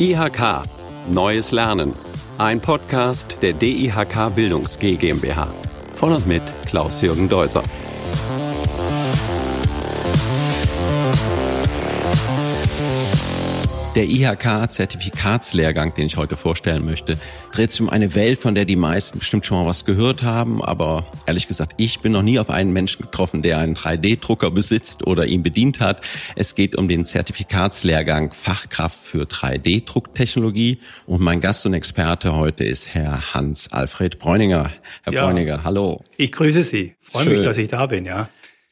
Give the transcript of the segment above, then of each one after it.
IHK Neues Lernen. Ein Podcast der DIHK Bildungs GmbH. Von und mit Klaus-Jürgen Deuser. Der IHK-Zertifikatslehrgang, den ich heute vorstellen möchte, dreht sich um eine Welt, von der die meisten bestimmt schon mal was gehört haben. Aber ehrlich gesagt, ich bin noch nie auf einen Menschen getroffen, der einen 3D-Drucker besitzt oder ihn bedient hat. Es geht um den Zertifikatslehrgang Fachkraft für 3D-Drucktechnologie. Und mein Gast und Experte heute ist Herr Hans-Alfred Bräuninger. Herr ja, Bräuninger, hallo. Ich grüße Sie. Freue mich, dass ich da bin, ja.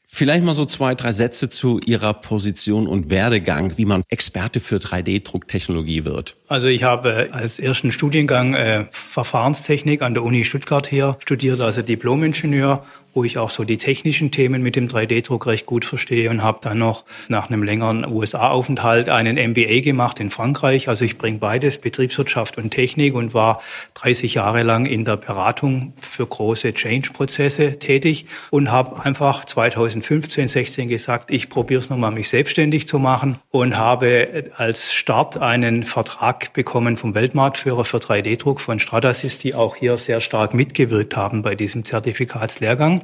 Vielleicht mal so zwei, drei Sätze zu Ihrer Position und Werdegang, wie man Experte für 3D-Drucktechnologie wird. Also ich habe als ersten Studiengang äh, Verfahrenstechnik an der Uni Stuttgart hier studiert, also Diplom-Ingenieur wo ich auch so die technischen Themen mit dem 3D-Druck recht gut verstehe und habe dann noch nach einem längeren USA-Aufenthalt einen MBA gemacht in Frankreich. Also ich bringe beides, Betriebswirtschaft und Technik und war 30 Jahre lang in der Beratung für große Change-Prozesse tätig und habe einfach 2015, 16 gesagt, ich probiere es nochmal, mich selbstständig zu machen und habe als Start einen Vertrag bekommen vom Weltmarktführer für 3D-Druck von Stratasys, die auch hier sehr stark mitgewirkt haben bei diesem Zertifikatslehrgang.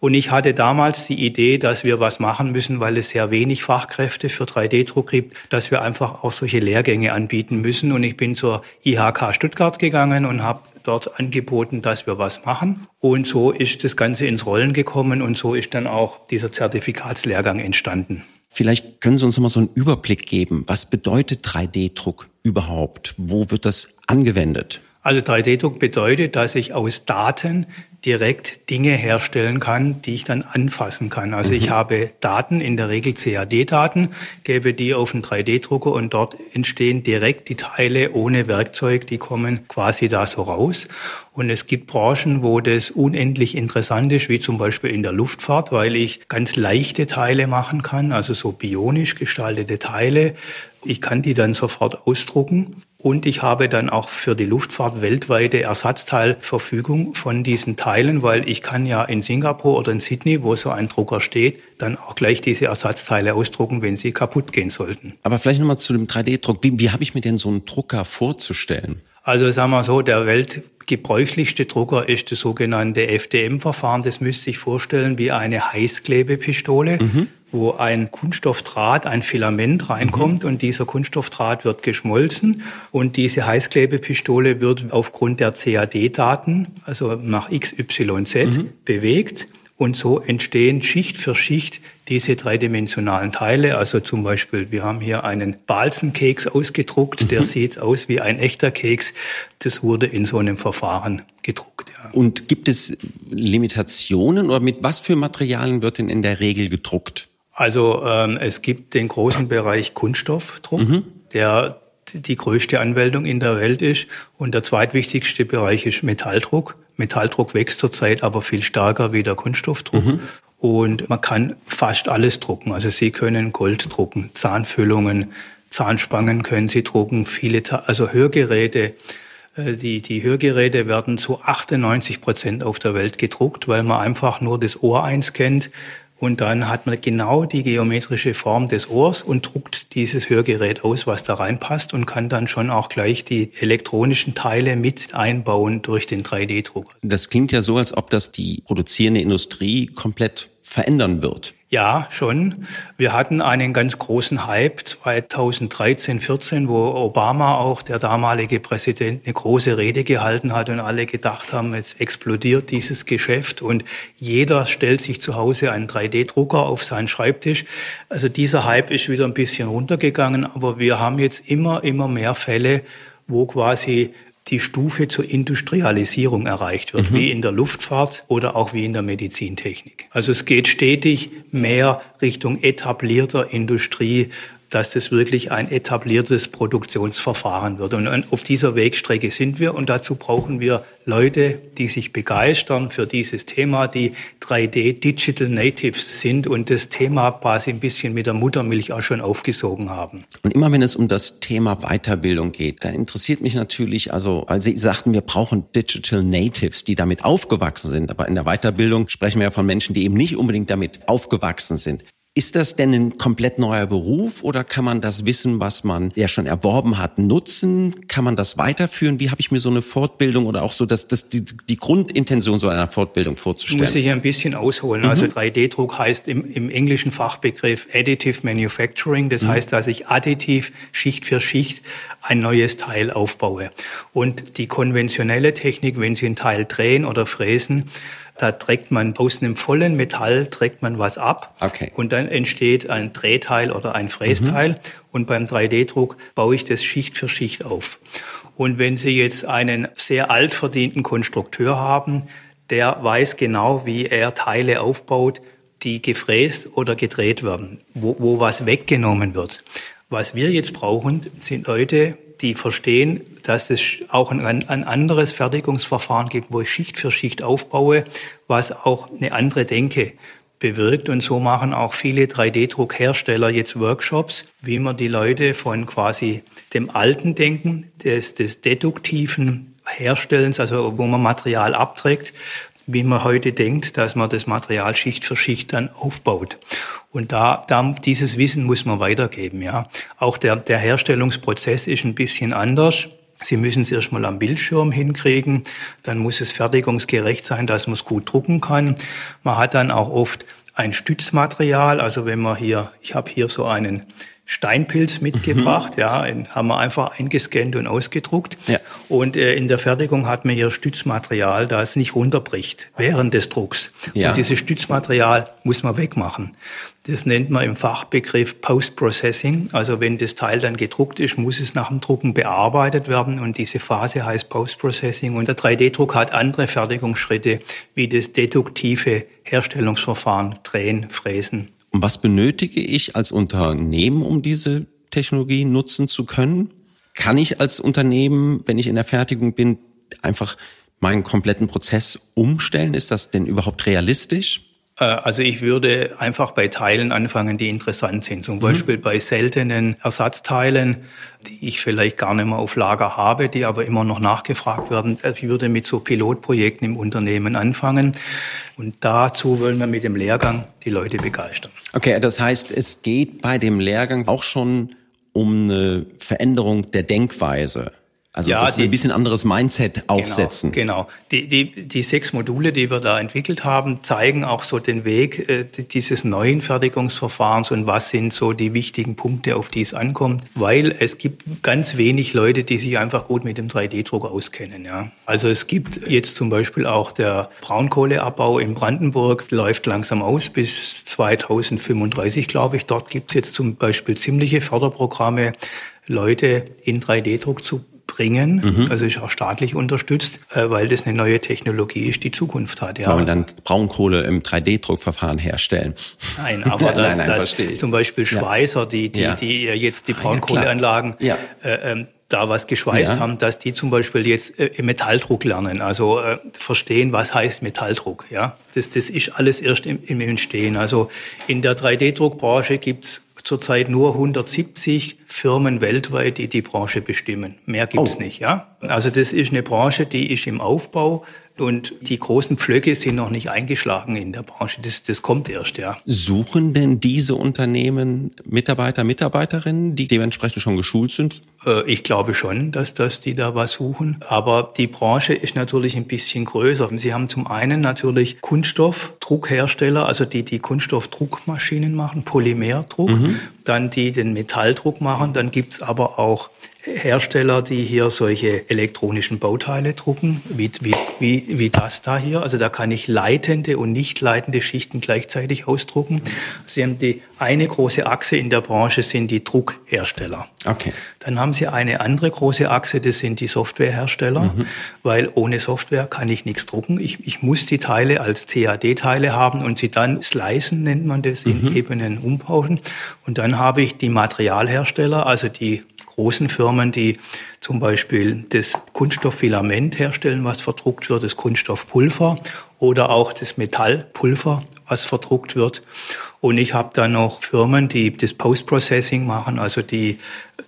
Und ich hatte damals die Idee, dass wir was machen müssen, weil es sehr wenig Fachkräfte für 3D-Druck gibt, dass wir einfach auch solche Lehrgänge anbieten müssen. Und ich bin zur IHK Stuttgart gegangen und habe dort angeboten, dass wir was machen. Und so ist das Ganze ins Rollen gekommen und so ist dann auch dieser Zertifikatslehrgang entstanden. Vielleicht können Sie uns noch mal so einen Überblick geben. Was bedeutet 3D-Druck überhaupt? Wo wird das angewendet? Also 3D-Druck bedeutet, dass ich aus Daten direkt Dinge herstellen kann, die ich dann anfassen kann. Also mhm. ich habe Daten, in der Regel CAD-Daten, gebe die auf einen 3D-Drucker und dort entstehen direkt die Teile ohne Werkzeug, die kommen quasi da so raus. Und es gibt Branchen, wo das unendlich interessant ist, wie zum Beispiel in der Luftfahrt, weil ich ganz leichte Teile machen kann, also so bionisch gestaltete Teile. Ich kann die dann sofort ausdrucken und ich habe dann auch für die Luftfahrt weltweite Ersatzteilverfügung von diesen Teilen, weil ich kann ja in Singapur oder in Sydney, wo so ein Drucker steht, dann auch gleich diese Ersatzteile ausdrucken, wenn sie kaputt gehen sollten. Aber vielleicht nochmal zu dem 3D-Druck. Wie, wie habe ich mir denn so einen Drucker vorzustellen? Also sagen wir so, der weltgebräuchlichste Drucker ist das sogenannte FDM-Verfahren. Das müsste sich vorstellen wie eine Heißklebepistole. Mhm wo ein Kunststoffdraht, ein Filament reinkommt mhm. und dieser Kunststoffdraht wird geschmolzen und diese Heißklebepistole wird aufgrund der CAD-Daten, also nach XYZ, mhm. bewegt. Und so entstehen Schicht für Schicht diese dreidimensionalen Teile. Also zum Beispiel, wir haben hier einen Balsenkeks ausgedruckt, mhm. der sieht aus wie ein echter Keks. Das wurde in so einem Verfahren gedruckt. Ja. Und gibt es Limitationen oder mit was für Materialien wird denn in der Regel gedruckt? Also ähm, es gibt den großen Bereich Kunststoffdruck, mhm. der die größte Anwendung in der Welt ist. Und der zweitwichtigste Bereich ist Metalldruck. Metalldruck wächst zurzeit aber viel stärker wie der Kunststoffdruck. Mhm. Und man kann fast alles drucken. Also Sie können Gold drucken, Zahnfüllungen, Zahnspangen können Sie drucken, viele, also Hörgeräte. Äh, die, die Hörgeräte werden zu 98 Prozent auf der Welt gedruckt, weil man einfach nur das Ohr einscannt und dann hat man genau die geometrische Form des Ohrs und druckt dieses Hörgerät aus, was da reinpasst und kann dann schon auch gleich die elektronischen Teile mit einbauen durch den 3D-Drucker. Das klingt ja so, als ob das die produzierende Industrie komplett verändern wird. Ja, schon. Wir hatten einen ganz großen Hype 2013, 14, wo Obama auch, der damalige Präsident, eine große Rede gehalten hat und alle gedacht haben, jetzt explodiert dieses Geschäft und jeder stellt sich zu Hause einen 3D-Drucker auf seinen Schreibtisch. Also dieser Hype ist wieder ein bisschen runtergegangen, aber wir haben jetzt immer, immer mehr Fälle, wo quasi die Stufe zur Industrialisierung erreicht wird, mhm. wie in der Luftfahrt oder auch wie in der Medizintechnik. Also es geht stetig mehr Richtung etablierter Industrie, dass das wirklich ein etabliertes Produktionsverfahren wird. Und auf dieser Wegstrecke sind wir und dazu brauchen wir Leute, die sich begeistern für dieses Thema, die 3D Digital Natives sind und das Thema quasi ein bisschen mit der Muttermilch auch schon aufgesogen haben. Und immer wenn es um das Thema Weiterbildung geht, da interessiert mich natürlich, also, weil Sie sagten, wir brauchen Digital Natives, die damit aufgewachsen sind. Aber in der Weiterbildung sprechen wir ja von Menschen, die eben nicht unbedingt damit aufgewachsen sind. Ist das denn ein komplett neuer Beruf oder kann man das Wissen, was man ja schon erworben hat, nutzen? Kann man das weiterführen? Wie habe ich mir so eine Fortbildung oder auch so das, das, die, die Grundintention so einer Fortbildung vorzustellen? Muss ich ein bisschen ausholen. Mhm. Also 3D-Druck heißt im, im englischen Fachbegriff Additive Manufacturing. Das mhm. heißt, dass ich additiv Schicht für Schicht ein neues Teil aufbaue. Und die konventionelle Technik, wenn Sie ein Teil drehen oder fräsen, da trägt man aus einem vollen Metall trägt man was ab okay. und dann entsteht ein Drehteil oder ein Frästeil mhm. und beim 3D-Druck baue ich das Schicht für Schicht auf. Und wenn Sie jetzt einen sehr alt verdienten Konstrukteur haben, der weiß genau, wie er Teile aufbaut, die gefräst oder gedreht werden, wo, wo was weggenommen wird. Was wir jetzt brauchen, sind Leute, die verstehen, dass es auch ein, ein, anderes Fertigungsverfahren gibt, wo ich Schicht für Schicht aufbaue, was auch eine andere Denke bewirkt. Und so machen auch viele 3D-Druckhersteller jetzt Workshops, wie man die Leute von quasi dem alten Denken, des, des deduktiven Herstellens, also wo man Material abträgt, wie man heute denkt, dass man das Material Schicht für Schicht dann aufbaut. Und da, da dieses Wissen muss man weitergeben. Ja, auch der der Herstellungsprozess ist ein bisschen anders. Sie müssen es erstmal am Bildschirm hinkriegen, dann muss es fertigungsgerecht sein, dass man es gut drucken kann. Man hat dann auch oft ein Stützmaterial, also wenn man hier, ich habe hier so einen Steinpilz mitgebracht, mhm. ja, haben wir einfach eingescannt und ausgedruckt. Ja. Und äh, in der Fertigung hat man hier Stützmaterial, das nicht runterbricht während des Drucks. Ja. Und dieses Stützmaterial muss man wegmachen. Das nennt man im Fachbegriff Post-Processing. Also wenn das Teil dann gedruckt ist, muss es nach dem Drucken bearbeitet werden und diese Phase heißt Post-Processing. Und der 3D-Druck hat andere Fertigungsschritte wie das deduktive Herstellungsverfahren, Drehen, Fräsen und was benötige ich als Unternehmen, um diese Technologie nutzen zu können? Kann ich als Unternehmen, wenn ich in der Fertigung bin, einfach meinen kompletten Prozess umstellen? Ist das denn überhaupt realistisch? Äh, also ich würde einfach bei Teilen anfangen, die interessant sind. Zum mhm. Beispiel bei seltenen Ersatzteilen, die ich vielleicht gar nicht mehr auf Lager habe, die aber immer noch nachgefragt werden. Also ich würde mit so Pilotprojekten im Unternehmen anfangen. Und dazu wollen wir mit dem Lehrgang die Leute begeistern. Okay, das heißt, es geht bei dem Lehrgang auch schon um eine Veränderung der Denkweise. Also ja, dass die, wir ein bisschen anderes Mindset genau, aufsetzen. Genau, genau. Die, die, die sechs Module, die wir da entwickelt haben, zeigen auch so den Weg äh, dieses neuen Fertigungsverfahrens und was sind so die wichtigen Punkte, auf die es ankommt. Weil es gibt ganz wenig Leute, die sich einfach gut mit dem 3D-Druck auskennen. Ja. Also es gibt jetzt zum Beispiel auch der Braunkohleabbau in Brandenburg, läuft langsam aus bis 2035, glaube ich. Dort gibt es jetzt zum Beispiel ziemliche Förderprogramme, Leute in 3D-Druck zu bringen. Mhm. Also ist auch staatlich unterstützt, äh, weil das eine neue Technologie ist, die Zukunft hat. Ja. Wollen dann Braunkohle im 3D-Druckverfahren herstellen? Nein, aber das, nein, nein, das zum Beispiel Schweißer, die, die, ja. die jetzt die Braunkohleanlagen ja, äh, ähm, da was geschweißt ja. haben, dass die zum Beispiel jetzt äh, Metalldruck lernen, also äh, verstehen, was heißt Metalldruck. Ja, das, das ist alles erst im, im Entstehen. Also in der 3D-Druckbranche gibt's zurzeit nur 170 Firmen weltweit, die die Branche bestimmen. Mehr gibt's oh. nicht, ja. Also das ist eine Branche, die ist im Aufbau. Und die großen Pflöcke sind noch nicht eingeschlagen in der Branche. Das, das kommt erst, ja. Suchen denn diese Unternehmen Mitarbeiter, Mitarbeiterinnen, die dementsprechend schon geschult sind? Äh, ich glaube schon, dass, dass die da was suchen. Aber die Branche ist natürlich ein bisschen größer. Sie haben zum einen natürlich Kunststoffdruckhersteller, also die, die Kunststoffdruckmaschinen machen, Polymerdruck. Mhm. Dann die den Metalldruck machen. Dann gibt's aber auch Hersteller, die hier solche elektronischen Bauteile drucken, wie, wie, wie, wie das da hier. Also da kann ich leitende und nicht leitende Schichten gleichzeitig ausdrucken. Sie haben die eine große Achse in der Branche sind die Druckhersteller. Okay. Dann haben Sie eine andere große Achse, das sind die Softwarehersteller, mhm. weil ohne Software kann ich nichts drucken. Ich, ich muss die Teile als CAD-Teile haben und sie dann slicen, nennt man das, in mhm. Ebenen umbauen. Und dann habe ich die Materialhersteller, also die großen Firmen, die zum Beispiel das Kunststofffilament herstellen, was verdruckt wird, das Kunststoffpulver oder auch das Metallpulver, was verdruckt wird. Und ich habe dann noch Firmen, die das Post-Processing machen, also die,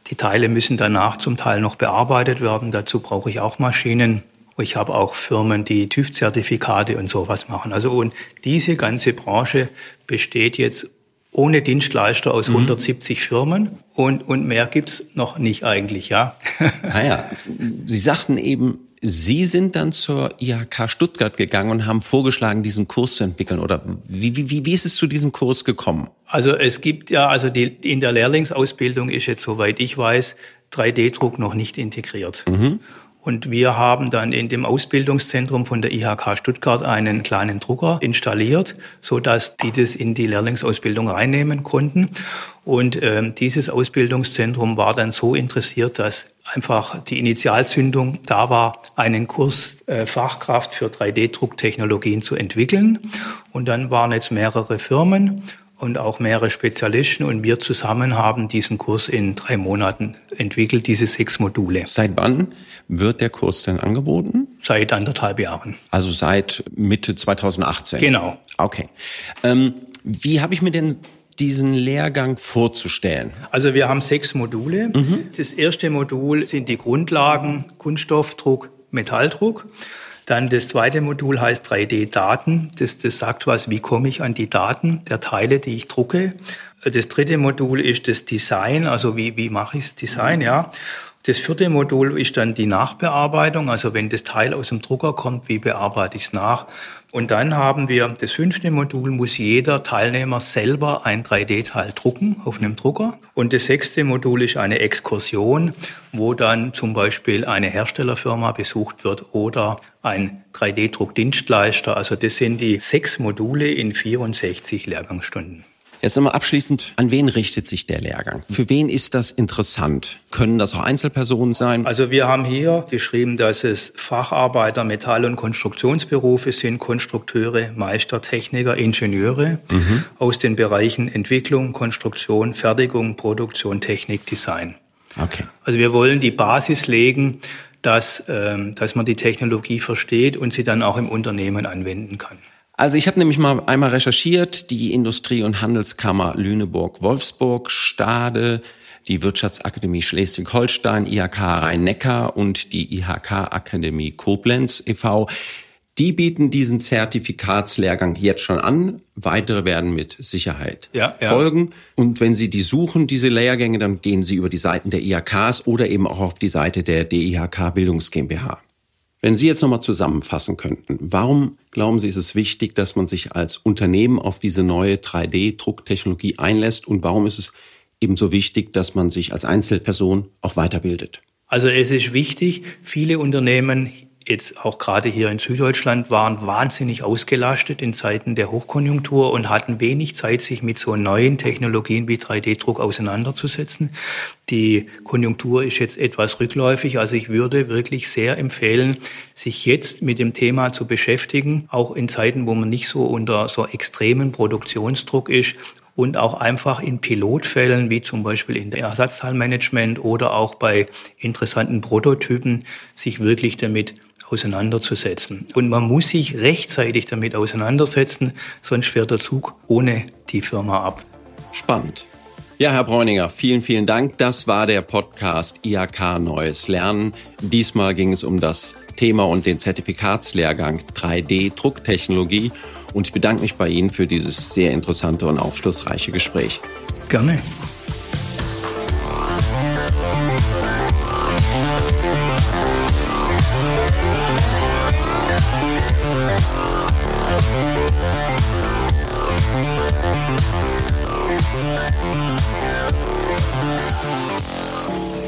die Teile müssen danach zum Teil noch bearbeitet werden. Dazu brauche ich auch Maschinen. Ich habe auch Firmen, die TÜV-Zertifikate und sowas machen. Also und diese ganze Branche besteht jetzt ohne Dienstleister aus mhm. 170 Firmen und, und mehr gibt's noch nicht eigentlich, ja. Naja, ah Sie sagten eben, Sie sind dann zur IHK Stuttgart gegangen und haben vorgeschlagen, diesen Kurs zu entwickeln. Oder wie, wie, wie ist es zu diesem Kurs gekommen? Also es gibt ja, also die, in der Lehrlingsausbildung ist jetzt, soweit ich weiß, 3D-Druck noch nicht integriert. Mhm. Und wir haben dann in dem Ausbildungszentrum von der IHK Stuttgart einen kleinen Drucker installiert, so dass die das in die Lehrlingsausbildung reinnehmen konnten. Und äh, dieses Ausbildungszentrum war dann so interessiert, dass einfach die Initialzündung da war, einen Kurs äh, Fachkraft für 3D-Drucktechnologien zu entwickeln. Und dann waren jetzt mehrere Firmen und auch mehrere Spezialisten und wir zusammen haben diesen Kurs in drei Monaten entwickelt, diese sechs Module. Seit wann wird der Kurs denn angeboten? Seit anderthalb Jahren. Also seit Mitte 2018? Genau. Okay. Ähm, wie habe ich mir denn diesen Lehrgang vorzustellen? Also wir haben sechs Module. Mhm. Das erste Modul sind die Grundlagen Kunststoffdruck, Metalldruck. Dann das zweite Modul heißt 3D-Daten. Das, das sagt was, wie komme ich an die Daten der Teile, die ich drucke. Das dritte Modul ist das Design, also wie, wie mache ich das Design, ja. Das vierte Modul ist dann die Nachbearbeitung, also wenn das Teil aus dem Drucker kommt, wie bearbeite ich es nach? Und dann haben wir das fünfte Modul, muss jeder Teilnehmer selber ein 3D-Teil drucken auf einem Drucker. Und das sechste Modul ist eine Exkursion, wo dann zum Beispiel eine Herstellerfirma besucht wird oder ein 3D-Druckdienstleister. Also das sind die sechs Module in 64 Lehrgangsstunden. Jetzt nochmal abschließend, an wen richtet sich der Lehrgang? Für wen ist das interessant? Können das auch Einzelpersonen sein? Also wir haben hier geschrieben, dass es Facharbeiter, Metall- und Konstruktionsberufe sind, Konstrukteure, Meister, Techniker, Ingenieure mhm. aus den Bereichen Entwicklung, Konstruktion, Fertigung, Produktion, Technik, Design. Okay. Also wir wollen die Basis legen, dass, ähm, dass man die Technologie versteht und sie dann auch im Unternehmen anwenden kann. Also ich habe nämlich mal einmal recherchiert, die Industrie- und Handelskammer Lüneburg-Wolfsburg, Stade, die Wirtschaftsakademie Schleswig-Holstein, IHK Rhein-Neckar und die IHK-Akademie Koblenz e.V., die bieten diesen Zertifikatslehrgang jetzt schon an. Weitere werden mit Sicherheit ja, ja. folgen. Und wenn Sie die suchen, diese Lehrgänge, dann gehen Sie über die Seiten der IHKs oder eben auch auf die Seite der DIHK Bildungs GmbH. Wenn Sie jetzt nochmal zusammenfassen könnten, warum glauben Sie, ist es wichtig, dass man sich als Unternehmen auf diese neue 3D-Drucktechnologie einlässt und warum ist es eben so wichtig, dass man sich als Einzelperson auch weiterbildet? Also es ist wichtig, viele Unternehmen jetzt auch gerade hier in Süddeutschland waren wahnsinnig ausgelastet in Zeiten der Hochkonjunktur und hatten wenig Zeit, sich mit so neuen Technologien wie 3D-Druck auseinanderzusetzen. Die Konjunktur ist jetzt etwas rückläufig, also ich würde wirklich sehr empfehlen, sich jetzt mit dem Thema zu beschäftigen, auch in Zeiten, wo man nicht so unter so extremen Produktionsdruck ist und auch einfach in Pilotfällen, wie zum Beispiel in der Ersatzteilmanagement oder auch bei interessanten Prototypen, sich wirklich damit auseinanderzusetzen. Und man muss sich rechtzeitig damit auseinandersetzen, sonst fährt der Zug ohne die Firma ab. Spannend. Ja, Herr Bräuninger, vielen, vielen Dank. Das war der Podcast IHK Neues Lernen. Diesmal ging es um das Thema und den Zertifikatslehrgang 3D Drucktechnologie. Und ich bedanke mich bei Ihnen für dieses sehr interessante und aufschlussreiche Gespräch. Gerne. Thank